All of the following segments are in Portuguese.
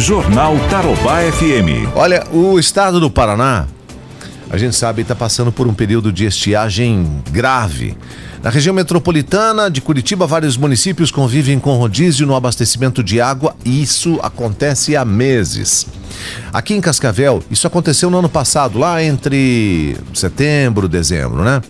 Jornal Tarobá FM. Olha, o estado do Paraná, a gente sabe, está passando por um período de estiagem grave. Na região metropolitana de Curitiba, vários municípios convivem com rodízio no abastecimento de água e isso acontece há meses. Aqui em Cascavel, isso aconteceu no ano passado, lá entre setembro, dezembro, né?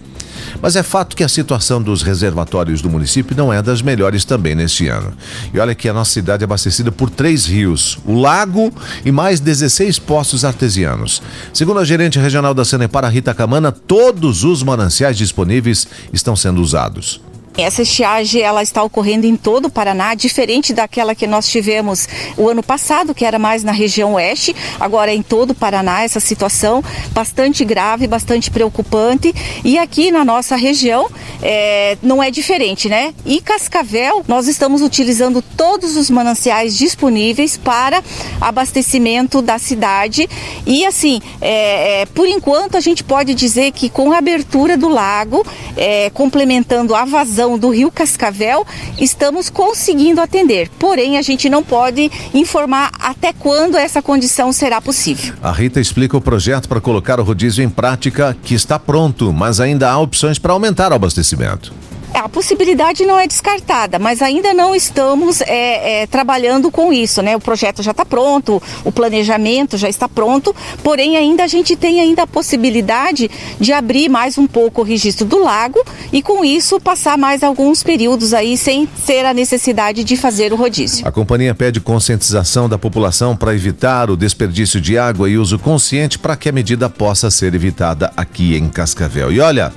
Mas é fato que a situação dos reservatórios do município não é das melhores também neste ano. E olha que a nossa cidade é abastecida por três rios, o Lago e mais 16 poços artesianos. Segundo a gerente regional da Sanepar, Rita Camana, todos os mananciais disponíveis estão sendo usados. Essa estiagem ela está ocorrendo em todo o Paraná, diferente daquela que nós tivemos o ano passado, que era mais na região oeste. Agora é em todo o Paraná essa situação bastante grave, bastante preocupante. E aqui na nossa região é, não é diferente, né? E Cascavel, nós estamos utilizando todos os mananciais disponíveis para abastecimento da cidade. E assim, é, é, por enquanto a gente pode dizer que com a abertura do lago, é, complementando a vazão do rio Cascavel, estamos conseguindo atender. Porém, a gente não pode informar até quando essa condição será possível. A Rita explica o projeto para colocar o rodízio em prática, que está pronto, mas ainda há opções para aumentar o abastecimento. A possibilidade não é descartada, mas ainda não estamos é, é, trabalhando com isso, né? O projeto já está pronto, o planejamento já está pronto, porém ainda a gente tem ainda a possibilidade de abrir mais um pouco o registro do lago e com isso passar mais alguns períodos aí sem ser a necessidade de fazer o rodízio. A companhia pede conscientização da população para evitar o desperdício de água e uso consciente para que a medida possa ser evitada aqui em Cascavel. E olha,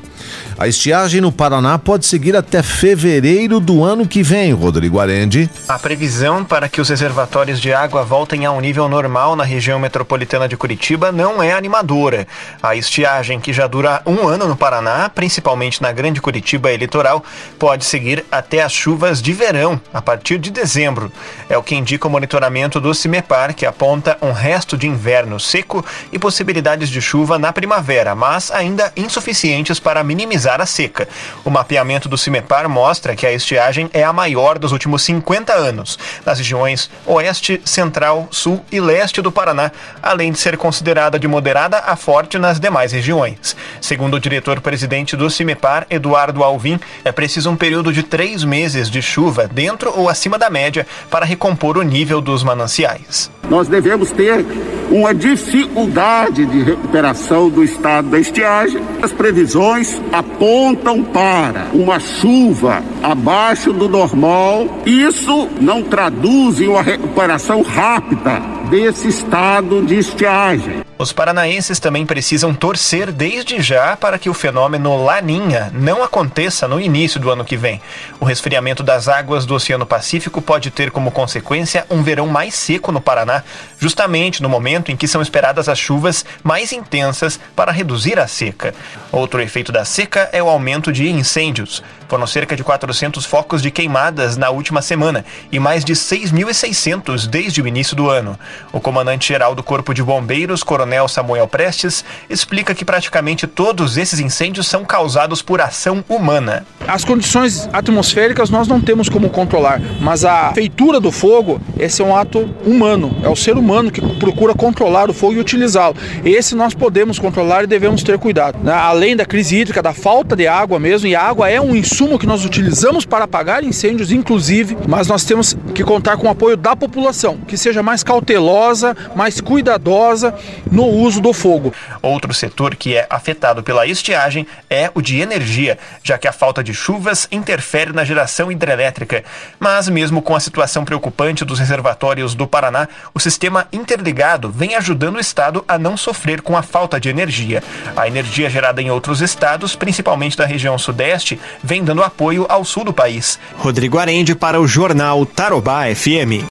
a estiagem no Paraná pode seguir até fevereiro do ano que vem, Rodrigo Arendi. A previsão para que os reservatórios de água voltem a um nível normal na região metropolitana de Curitiba não é animadora. A estiagem, que já dura um ano no Paraná, principalmente na Grande Curitiba e litoral, pode seguir até as chuvas de verão, a partir de dezembro. É o que indica o monitoramento do CIMEPAR, que aponta um resto de inverno seco e possibilidades de chuva na primavera, mas ainda insuficientes para minimizar a seca. O mapeamento do CIMEPAR mostra que a estiagem é a maior dos últimos 50 anos, nas regiões Oeste, Central, Sul e Leste do Paraná, além de ser considerada de moderada a forte nas demais regiões. Segundo o diretor-presidente do CIMEPAR, Eduardo Alvim, é preciso um período de três meses de chuva dentro ou acima da média para recompor o nível dos mananciais. Nós devemos ter uma dificuldade de recuperação do estado da estiagem. As previsões apontam para uma chuva abaixo do normal. Isso não traduz em uma recuperação rápida desse estado de estiagem. Os paranaenses também precisam torcer desde já para que o fenômeno Laninha não aconteça no início do ano que vem. O resfriamento das águas do Oceano Pacífico pode ter como consequência um verão mais seco no Paraná, justamente no momento em que são esperadas as chuvas mais intensas para reduzir a seca. Outro efeito da seca é o aumento de incêndios. Foram cerca de 400 focos de queimadas na última semana e mais de 6.600 desde o início do ano. O comandante-geral do Corpo de Bombeiros, Coronel Samuel Prestes, explica que praticamente todos esses incêndios são causados por ação humana. As condições atmosféricas nós não temos como controlar, mas a feitura do fogo, esse é um ato humano, é o ser humano que procura controlar o fogo e utilizá-lo. Esse nós podemos controlar e devemos ter cuidado. Né? Além da crise hídrica, da falta de água mesmo, e a água é um insumo que nós utilizamos para apagar incêndios, inclusive, mas nós temos que contar com o apoio da população, que seja mais cautelosa, mais cuidadosa no uso do fogo. Outro setor que é afetado pela estiagem é o de energia, já que a falta de chuvas interfere na geração hidrelétrica. Mas, mesmo com a situação preocupante dos reservatórios do Paraná, o sistema interligado vem ajudando o estado a não sofrer com a falta de energia. A energia gerada em outros estados, principalmente da região sudeste, vem dando apoio ao sul do país. Rodrigo Arende para o jornal Tarobá FM.